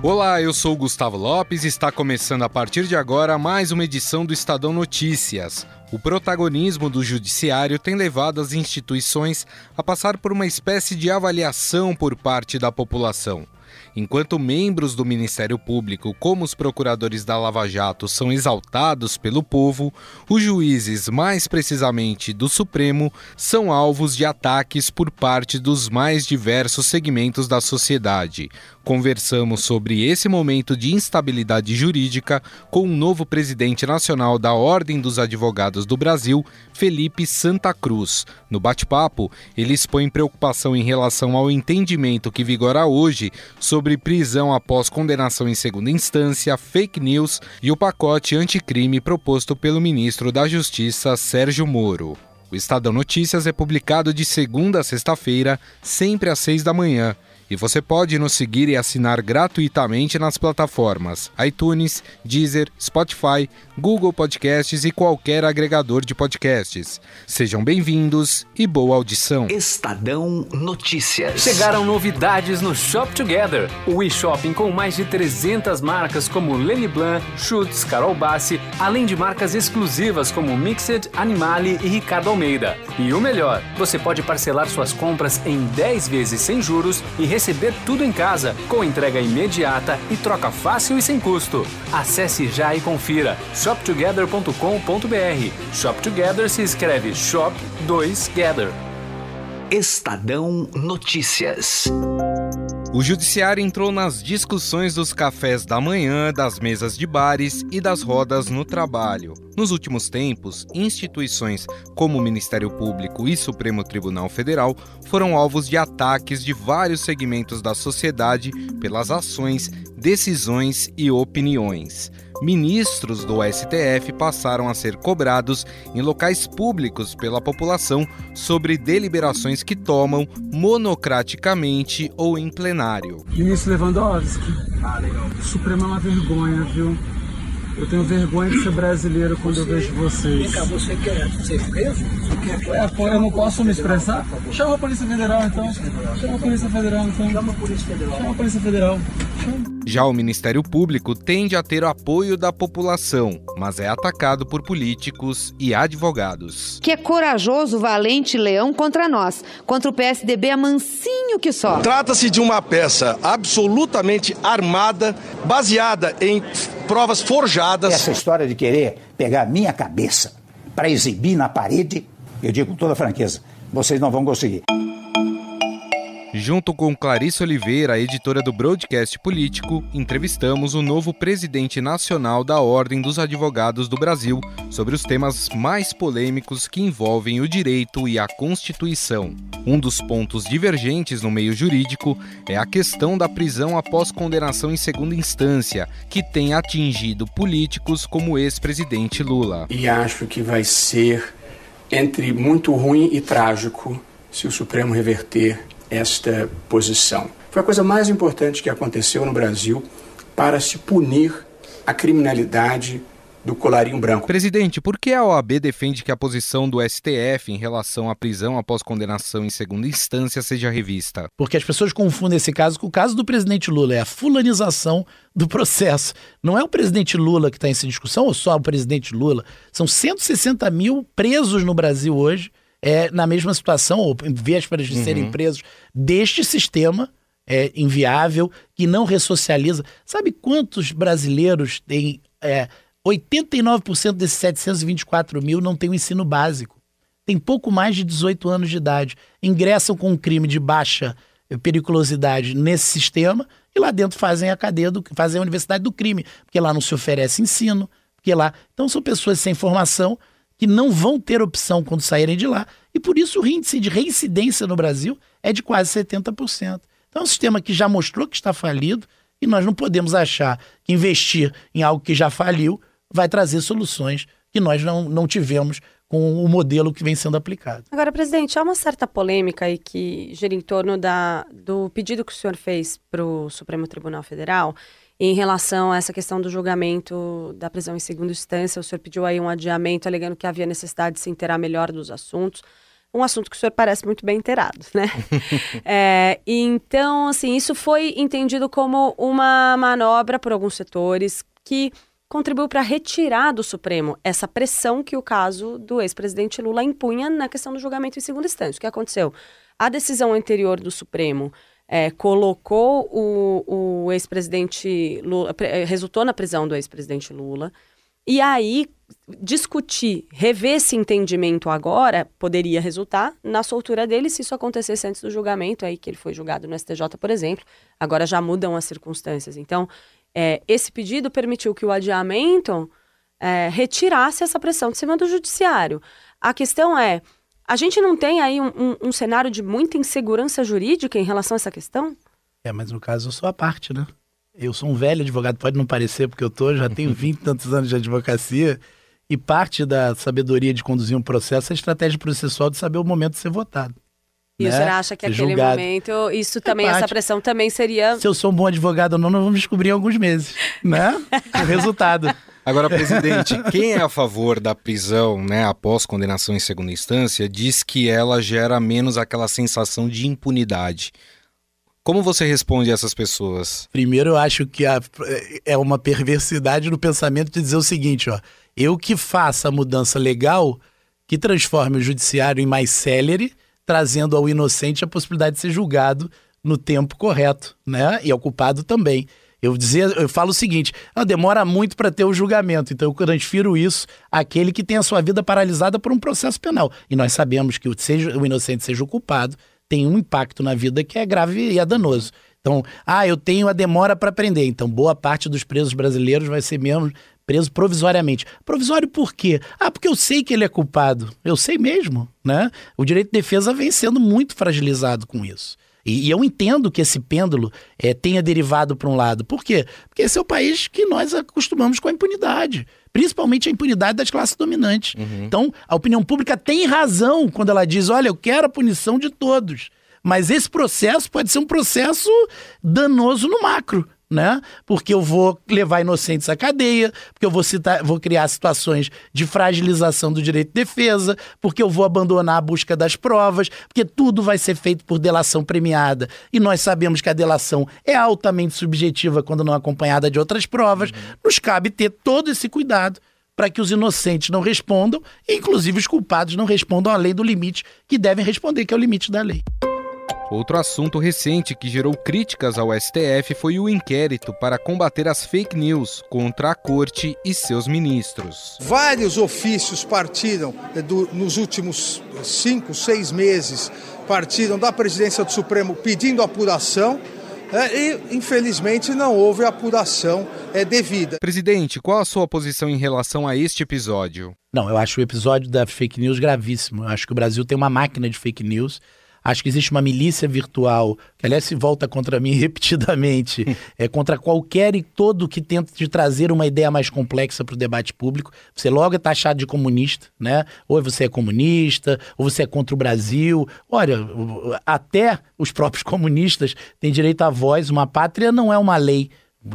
Olá, eu sou Gustavo Lopes e está começando a partir de agora mais uma edição do Estadão Notícias. O protagonismo do judiciário tem levado as instituições a passar por uma espécie de avaliação por parte da população. Enquanto membros do Ministério Público, como os procuradores da Lava Jato, são exaltados pelo povo, os juízes, mais precisamente do Supremo, são alvos de ataques por parte dos mais diversos segmentos da sociedade. Conversamos sobre esse momento de instabilidade jurídica com o novo presidente nacional da Ordem dos Advogados do Brasil, Felipe Santa Cruz. No bate-papo, ele expõe preocupação em relação ao entendimento que vigora hoje sobre prisão após condenação em segunda instância, fake news e o pacote anticrime proposto pelo ministro da Justiça, Sérgio Moro. O Estadão Notícias é publicado de segunda a sexta-feira, sempre às seis da manhã e você pode nos seguir e assinar gratuitamente nas plataformas iTunes, Deezer, Spotify, Google Podcasts e qualquer agregador de podcasts. Sejam bem-vindos e boa audição. Estadão Notícias. Chegaram novidades no Shop Together, o e-shopping com mais de 300 marcas como Lenny Blanc, Schutz, Carol Bassi, além de marcas exclusivas como Mixed, Animale e Ricardo Almeida. E o melhor, você pode parcelar suas compras em 10 vezes sem juros e receber tudo em casa, com entrega imediata e troca fácil e sem custo. Acesse já e confira shoptogether.com.br. Shop Together se escreve Shop 2 Gather. Estadão Notícias. O judiciário entrou nas discussões dos cafés da manhã, das mesas de bares e das rodas no trabalho. Nos últimos tempos, instituições como o Ministério Público e Supremo Tribunal Federal foram alvos de ataques de vários segmentos da sociedade pelas ações, decisões e opiniões ministros do STF passaram a ser cobrados em locais públicos pela população sobre deliberações que tomam monocraticamente ou em plenário. Ministro Lewandowski, o Supremo é uma vergonha, viu? Eu tenho vergonha de ser brasileiro quando você, eu vejo vocês. Vem cá, você quer ser preso? Você quer... É, pô, eu não posso me expressar? Chama a Polícia Federal então. Chama a Polícia Federal então. Chama a Polícia Federal. Chama a Polícia Federal. Já o Ministério Público tende a ter o apoio da população, mas é atacado por políticos e advogados. Que é corajoso, valente leão contra nós. Contra o PSDB é mansinho que só. Trata-se de uma peça absolutamente armada, baseada em provas forjadas. Essa história de querer pegar minha cabeça para exibir na parede, eu digo com toda franqueza, vocês não vão conseguir. Junto com Clarice Oliveira, editora do Broadcast Político, entrevistamos o novo presidente nacional da Ordem dos Advogados do Brasil sobre os temas mais polêmicos que envolvem o direito e a Constituição. Um dos pontos divergentes no meio jurídico é a questão da prisão após condenação em segunda instância, que tem atingido políticos como o ex-presidente Lula. E acho que vai ser entre muito ruim e trágico se o Supremo reverter esta posição. Foi a coisa mais importante que aconteceu no Brasil para se punir a criminalidade do colarinho branco. Presidente, por que a OAB defende que a posição do STF em relação à prisão após condenação em segunda instância seja revista? Porque as pessoas confundem esse caso com o caso do presidente Lula, é a fulanização do processo. Não é o presidente Lula que está em essa discussão, ou só o presidente Lula. São 160 mil presos no Brasil hoje é, na mesma situação, ou em vésperas de uhum. serem presos, deste sistema é, inviável, que não ressocializa. Sabe quantos brasileiros têm. É, 89% desses 724 mil não tem o ensino básico. Tem pouco mais de 18 anos de idade. Ingressam com um crime de baixa periculosidade nesse sistema e lá dentro fazem a cadeia do fazem a universidade do crime, porque lá não se oferece ensino, porque lá. Então são pessoas sem formação que não vão ter opção quando saírem de lá. E por isso o índice de reincidência no Brasil é de quase 70%. Então é um sistema que já mostrou que está falido e nós não podemos achar que investir em algo que já faliu vai trazer soluções que nós não, não tivemos com o modelo que vem sendo aplicado. Agora, presidente, há uma certa polêmica aí que gira em torno da, do pedido que o senhor fez para o Supremo Tribunal Federal em relação a essa questão do julgamento da prisão em segunda instância. O senhor pediu aí um adiamento, alegando que havia necessidade de se inteirar melhor dos assuntos. Um assunto que o senhor parece muito bem inteirado, né? é, então, assim, isso foi entendido como uma manobra por alguns setores que contribuiu para retirar do Supremo essa pressão que o caso do ex-presidente Lula impunha na questão do julgamento em segunda instância. O que aconteceu? A decisão anterior do Supremo é, colocou o, o ex-presidente Lula, é, resultou na prisão do ex-presidente Lula. E aí, discutir, rever esse entendimento agora poderia resultar na soltura dele se isso acontecesse antes do julgamento, aí que ele foi julgado no STJ, por exemplo. Agora já mudam as circunstâncias. Então, é, esse pedido permitiu que o adiamento é, retirasse essa pressão de cima do judiciário. A questão é, a gente não tem aí um, um, um, cenário de muita insegurança jurídica em relação a essa questão? É, mas no caso eu sou a parte, né? Eu sou um velho advogado, pode não parecer, porque eu tô, já tenho 20 e tantos anos de advocacia, e parte da sabedoria de conduzir um processo é a estratégia processual de saber o momento de ser votado. E né? o senhor acha que aquele julgado. momento, isso também, é essa pressão também seria. Se eu sou um bom advogado ou não, nós vamos descobrir em alguns meses, né? o resultado. Agora, presidente, quem é a favor da prisão, né, após condenação em segunda instância, diz que ela gera menos aquela sensação de impunidade. Como você responde a essas pessoas? Primeiro, eu acho que a, é uma perversidade no pensamento de dizer o seguinte, ó, eu que faça a mudança legal que transforme o judiciário em mais célere, trazendo ao inocente a possibilidade de ser julgado no tempo correto, né? E ao culpado também. Eu dizia, eu falo o seguinte: ah, demora muito para ter o julgamento, então eu transfiro isso àquele que tem a sua vida paralisada por um processo penal. E nós sabemos que o, seja, o inocente seja o culpado tem um impacto na vida que é grave e é danoso. Então, ah, eu tenho a demora para prender. Então, boa parte dos presos brasileiros vai ser mesmo preso provisoriamente. Provisório por quê? Ah, porque eu sei que ele é culpado. Eu sei mesmo, né? O direito de defesa vem sendo muito fragilizado com isso. E, e eu entendo que esse pêndulo é, tenha derivado para um lado. Por quê? Porque esse é o país que nós acostumamos com a impunidade. Principalmente a impunidade das classes dominantes. Uhum. Então, a opinião pública tem razão quando ela diz: olha, eu quero a punição de todos. Mas esse processo pode ser um processo danoso no macro né? Porque eu vou levar inocentes à cadeia, porque eu vou, citar, vou criar situações de fragilização do direito de defesa, porque eu vou abandonar a busca das provas, porque tudo vai ser feito por delação premiada. E nós sabemos que a delação é altamente subjetiva quando não acompanhada de outras provas. Uhum. Nos cabe ter todo esse cuidado para que os inocentes não respondam, e inclusive os culpados não respondam além do limite que devem responder, que é o limite da lei. Outro assunto recente que gerou críticas ao STF foi o inquérito para combater as fake news contra a corte e seus ministros. Vários ofícios partiram eh, do, nos últimos cinco, seis meses, partiram da presidência do Supremo pedindo apuração. É, e, infelizmente, não houve apuração é, devida. Presidente, qual a sua posição em relação a este episódio? Não, eu acho o episódio da fake news gravíssimo. Eu acho que o Brasil tem uma máquina de fake news Acho que existe uma milícia virtual, que aliás se volta contra mim repetidamente, é contra qualquer e todo que tenta de trazer uma ideia mais complexa para o debate público. Você logo é taxado de comunista, né? Ou você é comunista, ou você é contra o Brasil. Olha, até os próprios comunistas têm direito à voz. Uma pátria não é uma lei.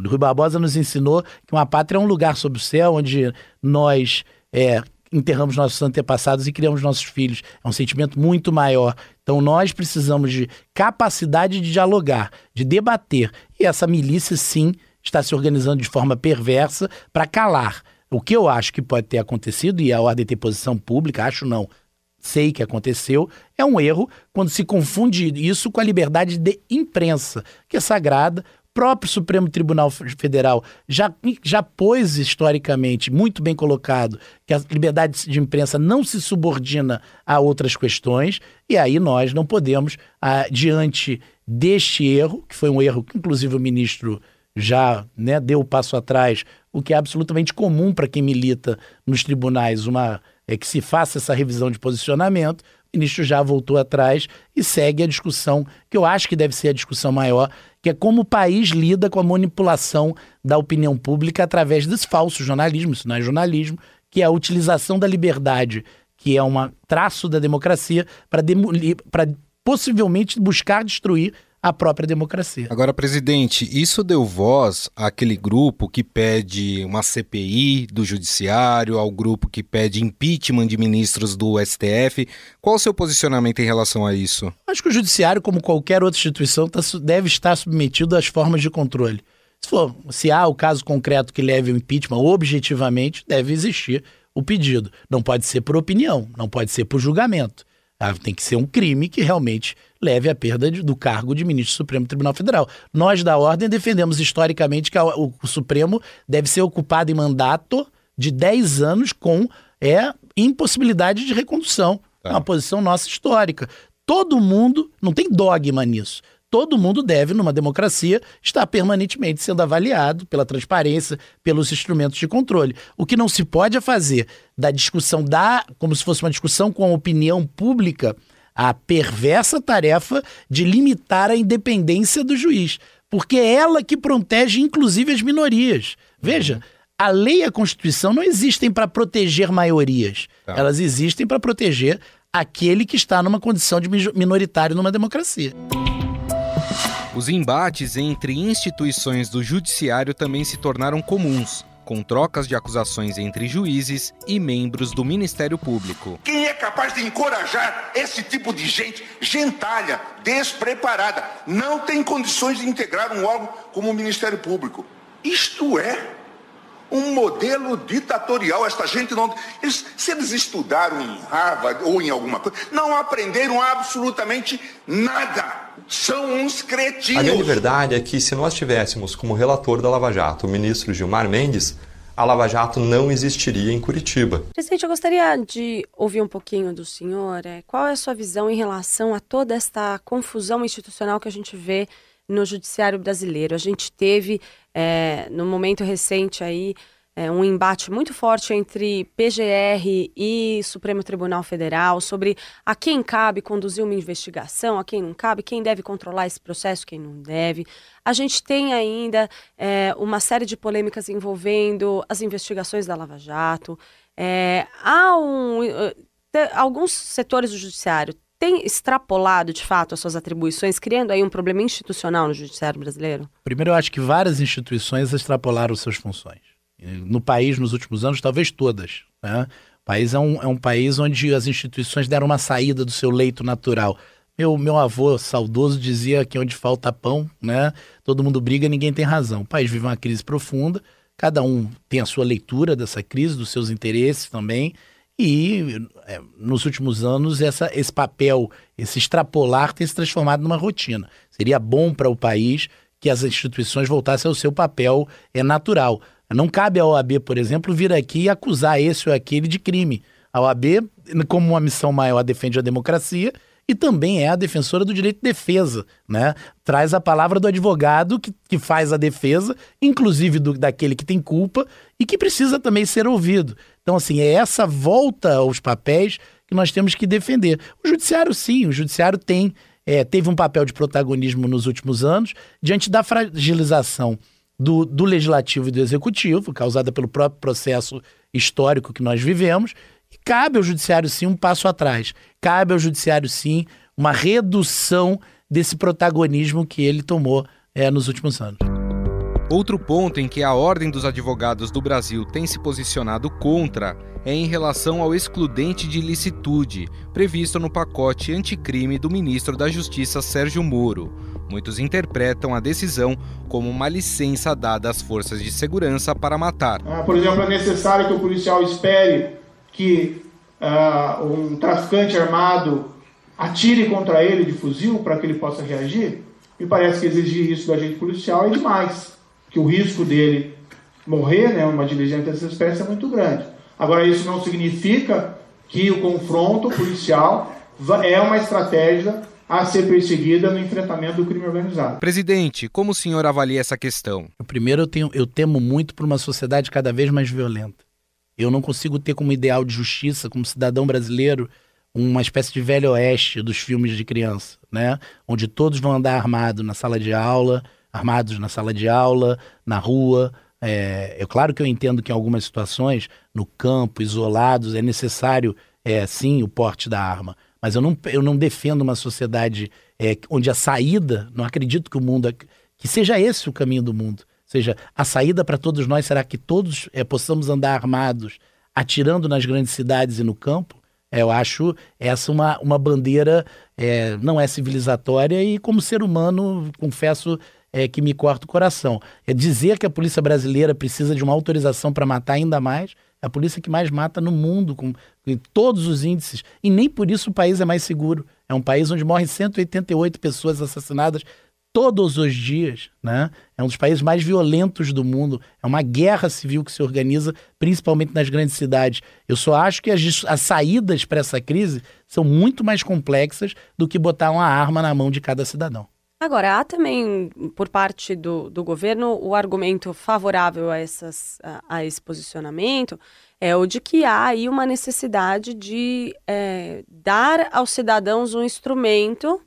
Rui Barbosa nos ensinou que uma pátria é um lugar sob o céu onde nós é, enterramos nossos antepassados e criamos nossos filhos. É um sentimento muito maior. Então nós precisamos de capacidade de dialogar, de debater. E essa milícia, sim, está se organizando de forma perversa para calar. O que eu acho que pode ter acontecido, e a ordem tem posição pública, acho não, sei que aconteceu, é um erro quando se confunde isso com a liberdade de imprensa, que é sagrada próprio Supremo Tribunal Federal já, já pôs historicamente, muito bem colocado, que a liberdade de imprensa não se subordina a outras questões, e aí nós não podemos, ah, diante deste erro, que foi um erro que inclusive o ministro já né, deu o passo atrás, o que é absolutamente comum para quem milita nos tribunais, uma é que se faça essa revisão de posicionamento, ministro já voltou atrás e segue a discussão, que eu acho que deve ser a discussão maior, que é como o país lida com a manipulação da opinião pública através desse falso jornalismo, isso não é jornalismo, que é a utilização da liberdade que é um traço da democracia, para possivelmente buscar destruir a própria democracia. Agora, presidente, isso deu voz àquele grupo que pede uma CPI do Judiciário, ao grupo que pede impeachment de ministros do STF. Qual o seu posicionamento em relação a isso? Acho que o Judiciário, como qualquer outra instituição, tá, deve estar submetido às formas de controle. Se, for, se há o caso concreto que leve ao impeachment, objetivamente, deve existir o pedido. Não pode ser por opinião, não pode ser por julgamento. Ah, tem que ser um crime que realmente leve à perda de, do cargo de ministro do Supremo Tribunal Federal. Nós da Ordem defendemos historicamente que a, o, o, Supremo deve ser ocupado em mandato de 10 anos com é, impossibilidade de recondução. Tá. É uma posição nossa histórica. Todo mundo, não tem dogma nisso todo mundo deve, numa democracia, estar permanentemente sendo avaliado pela transparência, pelos instrumentos de controle. O que não se pode é fazer da discussão da, como se fosse uma discussão com a opinião pública, a perversa tarefa de limitar a independência do juiz, porque é ela que protege inclusive as minorias. Veja, a lei e a Constituição não existem para proteger maiorias, tá. elas existem para proteger aquele que está numa condição de minoritário numa democracia. Os embates entre instituições do judiciário também se tornaram comuns, com trocas de acusações entre juízes e membros do Ministério Público. Quem é capaz de encorajar esse tipo de gente, gentalha, despreparada, não tem condições de integrar um órgão como o Ministério Público? Isto é um modelo ditatorial. Esta gente não. Eles, se eles estudaram em Harvard ou em alguma coisa, não aprenderam absolutamente nada. São uns cretinos. A grande verdade é que se nós tivéssemos como relator da Lava Jato o ministro Gilmar Mendes, a Lava Jato não existiria em Curitiba. Presidente, eu gostaria de ouvir um pouquinho do senhor. É, qual é a sua visão em relação a toda esta confusão institucional que a gente vê no judiciário brasileiro? A gente teve é, no momento recente aí é, um embate muito forte entre PGR e Supremo Tribunal Federal sobre a quem cabe conduzir uma investigação, a quem não cabe, quem deve controlar esse processo, quem não deve. A gente tem ainda é, uma série de polêmicas envolvendo as investigações da Lava Jato. É, há um, uh, alguns setores do judiciário tem extrapolado de fato as suas atribuições, criando aí um problema institucional no judiciário brasileiro? Primeiro, eu acho que várias instituições extrapolaram suas funções. No país, nos últimos anos, talvez todas. Né? O país é um, é um país onde as instituições deram uma saída do seu leito natural. Meu, meu avô saudoso dizia que onde falta pão, né, todo mundo briga, ninguém tem razão. O país vive uma crise profunda, cada um tem a sua leitura dessa crise, dos seus interesses também, e é, nos últimos anos essa, esse papel, esse extrapolar tem se transformado numa rotina. Seria bom para o país que as instituições voltassem ao seu papel é natural. Não cabe à OAB, por exemplo, vir aqui e acusar esse ou aquele de crime. A OAB, como uma missão maior, defende a democracia e também é a defensora do direito de defesa, né? Traz a palavra do advogado que, que faz a defesa, inclusive do, daquele que tem culpa e que precisa também ser ouvido. Então, assim, é essa volta aos papéis que nós temos que defender. O judiciário, sim, o judiciário tem, é, teve um papel de protagonismo nos últimos anos, diante da fragilização do, do legislativo e do executivo, causada pelo próprio processo histórico que nós vivemos, cabe ao judiciário sim um passo atrás. Cabe ao judiciário sim uma redução desse protagonismo que ele tomou é, nos últimos anos. Outro ponto em que a Ordem dos Advogados do Brasil tem se posicionado contra é em relação ao excludente de ilicitude, previsto no pacote anticrime do ministro da Justiça Sérgio Moro. Muitos interpretam a decisão como uma licença dada às forças de segurança para matar. Ah, por exemplo, é necessário que o policial espere que uh, um traficante armado atire contra ele de fuzil para que ele possa reagir, me parece que exigir isso do agente policial é demais, que o risco dele morrer, né, uma diligência dessa espécie é muito grande. Agora, isso não significa que o confronto policial é uma estratégia a ser perseguida no enfrentamento do crime organizado. Presidente, como o senhor avalia essa questão? Primeiro, eu, tenho, eu temo muito por uma sociedade cada vez mais violenta. Eu não consigo ter como ideal de justiça, como cidadão brasileiro, uma espécie de velho oeste dos filmes de criança, né? Onde todos vão andar armados na sala de aula, armados na sala de aula, na rua. É, é claro que eu entendo que em algumas situações, no campo, isolados, é necessário é, sim, o porte da arma. Mas eu não, eu não defendo uma sociedade é, onde a saída, não acredito que o mundo, que seja esse o caminho do mundo. Ou seja, a saída para todos nós será que todos é, possamos andar armados, atirando nas grandes cidades e no campo? É, eu acho essa uma, uma bandeira, é, não é civilizatória e, como ser humano, confesso é, que me corta o coração. É dizer que a polícia brasileira precisa de uma autorização para matar ainda mais, é a polícia que mais mata no mundo, com, com todos os índices. E nem por isso o país é mais seguro. É um país onde morrem 188 pessoas assassinadas todos os dias, né? É um dos países mais violentos do mundo. É uma guerra civil que se organiza, principalmente nas grandes cidades. Eu só acho que as, as saídas para essa crise são muito mais complexas do que botar uma arma na mão de cada cidadão. Agora, há também, por parte do, do governo, o argumento favorável a, essas, a, a, esse posicionamento é o de que há aí uma necessidade de é, dar aos cidadãos um instrumento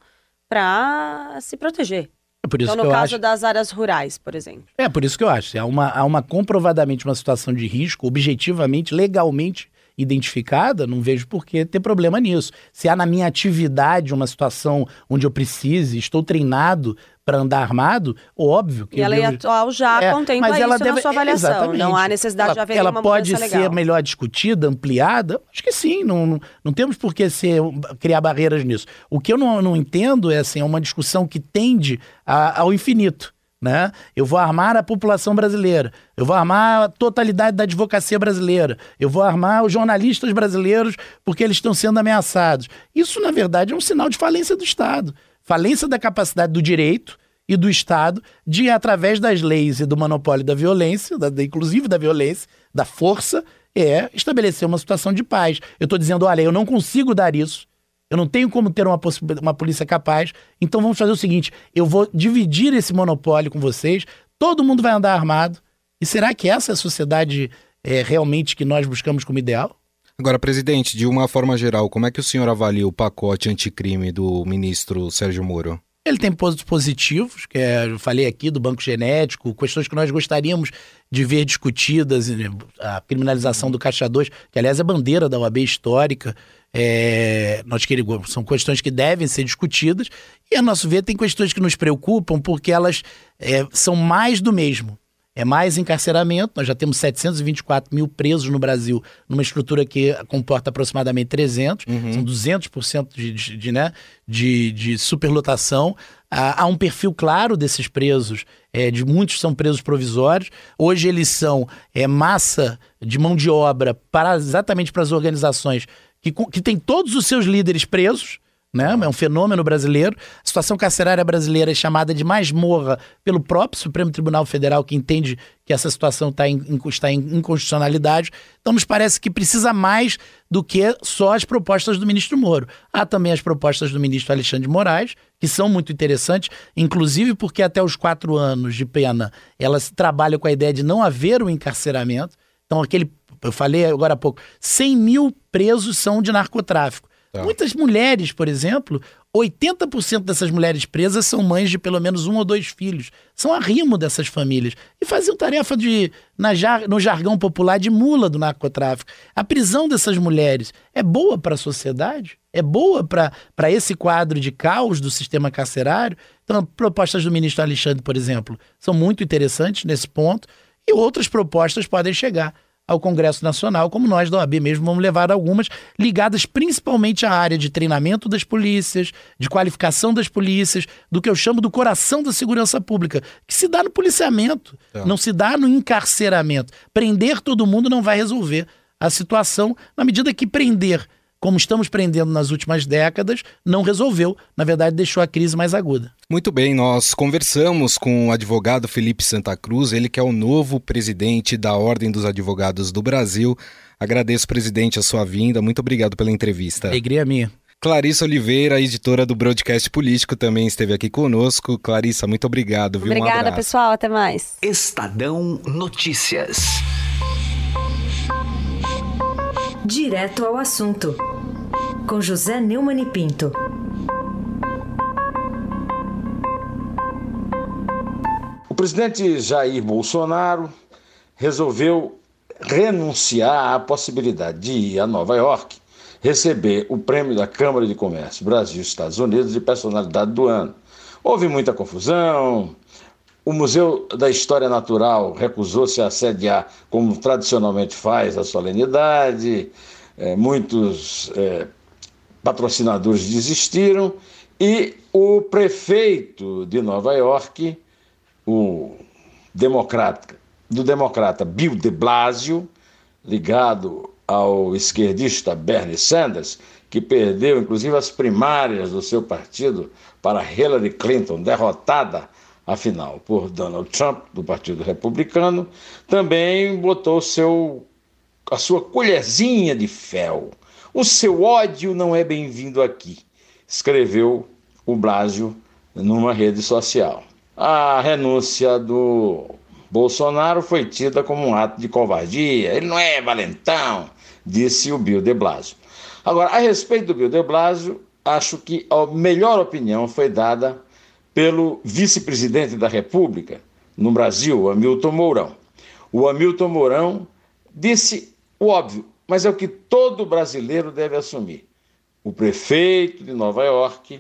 para se proteger. É por isso então, no caso acho... das áreas rurais, por exemplo. É por isso que eu acho. Há uma, há uma comprovadamente uma situação de risco, objetivamente, legalmente identificada, não vejo por que ter problema nisso. Se há na minha atividade uma situação onde eu precise, estou treinado para andar armado, óbvio que. E a lei devo... atual já é, contempla mas ela isso deve... na sua avaliação. Exatamente. Não há necessidade ela, de haver Ela uma pode ser legal. melhor discutida, ampliada? Acho que sim. Não, não, não temos por que ser, criar barreiras nisso. O que eu não, não entendo é assim, é uma discussão que tende a, ao infinito. Né? Eu vou armar a população brasileira, eu vou armar a totalidade da advocacia brasileira, eu vou armar os jornalistas brasileiros porque eles estão sendo ameaçados. Isso, na verdade, é um sinal de falência do Estado falência da capacidade do direito e do Estado de, através das leis e do monopólio da violência, da, inclusive da violência, da força, é estabelecer uma situação de paz. Eu estou dizendo, olha, eu não consigo dar isso, eu não tenho como ter uma, uma polícia capaz, então vamos fazer o seguinte: eu vou dividir esse monopólio com vocês, todo mundo vai andar armado. E será que essa é a sociedade é, realmente que nós buscamos como ideal? Agora, presidente, de uma forma geral, como é que o senhor avalia o pacote anticrime do ministro Sérgio Moro? Ele tem pontos positivos, que é, eu falei aqui do banco genético, questões que nós gostaríamos de ver discutidas, a criminalização do caixa 2, que aliás é bandeira da OAB histórica, é, nós queremos, são questões que devem ser discutidas, e a nosso ver tem questões que nos preocupam porque elas é, são mais do mesmo é mais encarceramento. Nós já temos 724 mil presos no Brasil, numa estrutura que comporta aproximadamente 300, uhum. são 200% de, de, de, né, de, de superlotação. Há, há, um perfil claro desses presos, é, de muitos são presos provisórios. Hoje eles são é, massa de mão de obra para exatamente para as organizações que, que têm todos os seus líderes presos né? É um fenômeno brasileiro. A situação carcerária brasileira é chamada de masmorra pelo próprio Supremo Tribunal Federal, que entende que essa situação tá em, está em inconstitucionalidade. Então, nos parece que precisa mais do que só as propostas do ministro Moro. Há também as propostas do ministro Alexandre de Moraes, que são muito interessantes, inclusive porque até os quatro anos de pena elas trabalham com a ideia de não haver o um encarceramento. Então, aquele, eu falei agora há pouco, 100 mil presos são de narcotráfico. Tá. Muitas mulheres, por exemplo, 80% dessas mulheres presas são mães de pelo menos um ou dois filhos. São arrimo dessas famílias. E faziam tarefa de, na no jargão popular, de mula do narcotráfico. A prisão dessas mulheres é boa para a sociedade? É boa para esse quadro de caos do sistema carcerário? Então, propostas do ministro Alexandre, por exemplo, são muito interessantes nesse ponto. E outras propostas podem chegar ao Congresso Nacional, como nós da OAB mesmo vamos levar algumas, ligadas principalmente à área de treinamento das polícias, de qualificação das polícias, do que eu chamo do coração da segurança pública, que se dá no policiamento, é. não se dá no encarceramento. Prender todo mundo não vai resolver a situação, na medida que prender como estamos prendendo nas últimas décadas, não resolveu. Na verdade, deixou a crise mais aguda. Muito bem, nós conversamos com o advogado Felipe Santa Cruz, ele que é o novo presidente da Ordem dos Advogados do Brasil. Agradeço, presidente, a sua vinda. Muito obrigado pela entrevista. Alegria minha. Clarissa Oliveira, editora do Broadcast Político, também esteve aqui conosco. Clarissa, muito obrigado. Viu? Obrigada, um pessoal. Até mais. Estadão Notícias. Direto ao assunto, com José Neumann e Pinto. O presidente Jair Bolsonaro resolveu renunciar à possibilidade de ir a Nova York receber o prêmio da Câmara de Comércio Brasil-Estados Unidos de personalidade do ano. Houve muita confusão. O Museu da História Natural recusou-se a sediar, como tradicionalmente faz, a solenidade. É, muitos é, patrocinadores desistiram e o prefeito de Nova York, o democrata, do democrata Bill de Blasio, ligado ao esquerdista Bernie Sanders, que perdeu inclusive as primárias do seu partido para Hillary Clinton, derrotada afinal por Donald Trump do Partido Republicano, também botou seu a sua colherzinha de fel. O seu ódio não é bem-vindo aqui, escreveu o Blasio numa rede social. A renúncia do Bolsonaro foi tida como um ato de covardia. Ele não é valentão, disse o Bill de Blasio. Agora, a respeito do Bill de Blasio, acho que a melhor opinião foi dada pelo vice-presidente da República no Brasil, Hamilton Mourão. O Hamilton Mourão disse o óbvio, mas é o que todo brasileiro deve assumir. O prefeito de Nova York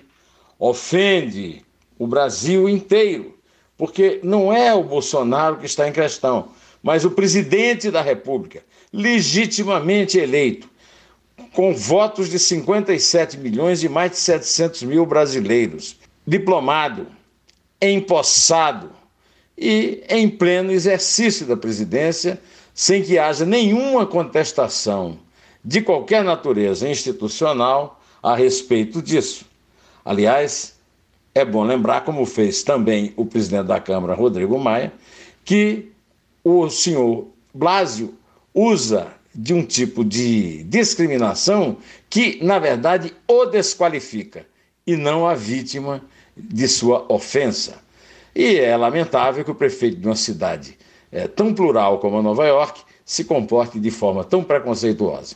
ofende o Brasil inteiro porque não é o Bolsonaro que está em questão, mas o presidente da República, legitimamente eleito, com votos de 57 milhões e mais de 700 mil brasileiros, diplomado, empossado e em pleno exercício da presidência, sem que haja nenhuma contestação de qualquer natureza institucional a respeito disso. Aliás, é bom lembrar, como fez também o presidente da Câmara, Rodrigo Maia, que o senhor Blasio usa de um tipo de discriminação que, na verdade, o desqualifica e não a vítima de sua ofensa. E é lamentável que o prefeito de uma cidade é, tão plural como a Nova York se comporte de forma tão preconceituosa.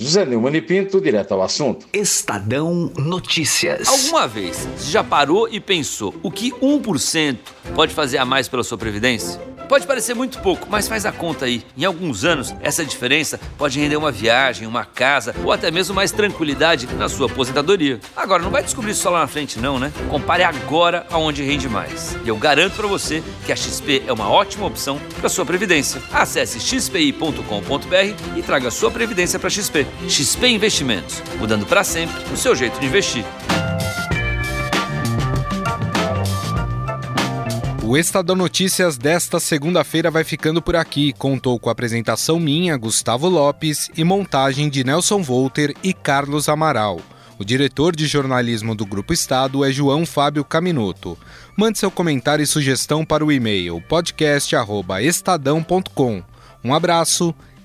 José Neumann e Pinto, direto ao assunto. Estadão Notícias. Alguma vez você já parou e pensou o que 1% pode fazer a mais pela sua previdência? Pode parecer muito pouco, mas faz a conta aí. Em alguns anos, essa diferença pode render uma viagem, uma casa ou até mesmo mais tranquilidade na sua aposentadoria. Agora, não vai descobrir isso só lá na frente, não, né? Compare agora aonde rende mais. E eu garanto para você que a XP é uma ótima opção para sua previdência. Acesse xpi.com.br e traga a sua previdência para XP. XP Investimentos, mudando para sempre o seu jeito de investir. O Estadão Notícias desta segunda-feira vai ficando por aqui. Contou com a apresentação minha, Gustavo Lopes, e montagem de Nelson Volter e Carlos Amaral. O diretor de jornalismo do Grupo Estado é João Fábio Caminoto. Mande seu comentário e sugestão para o e-mail podcast@estadão.com. Um abraço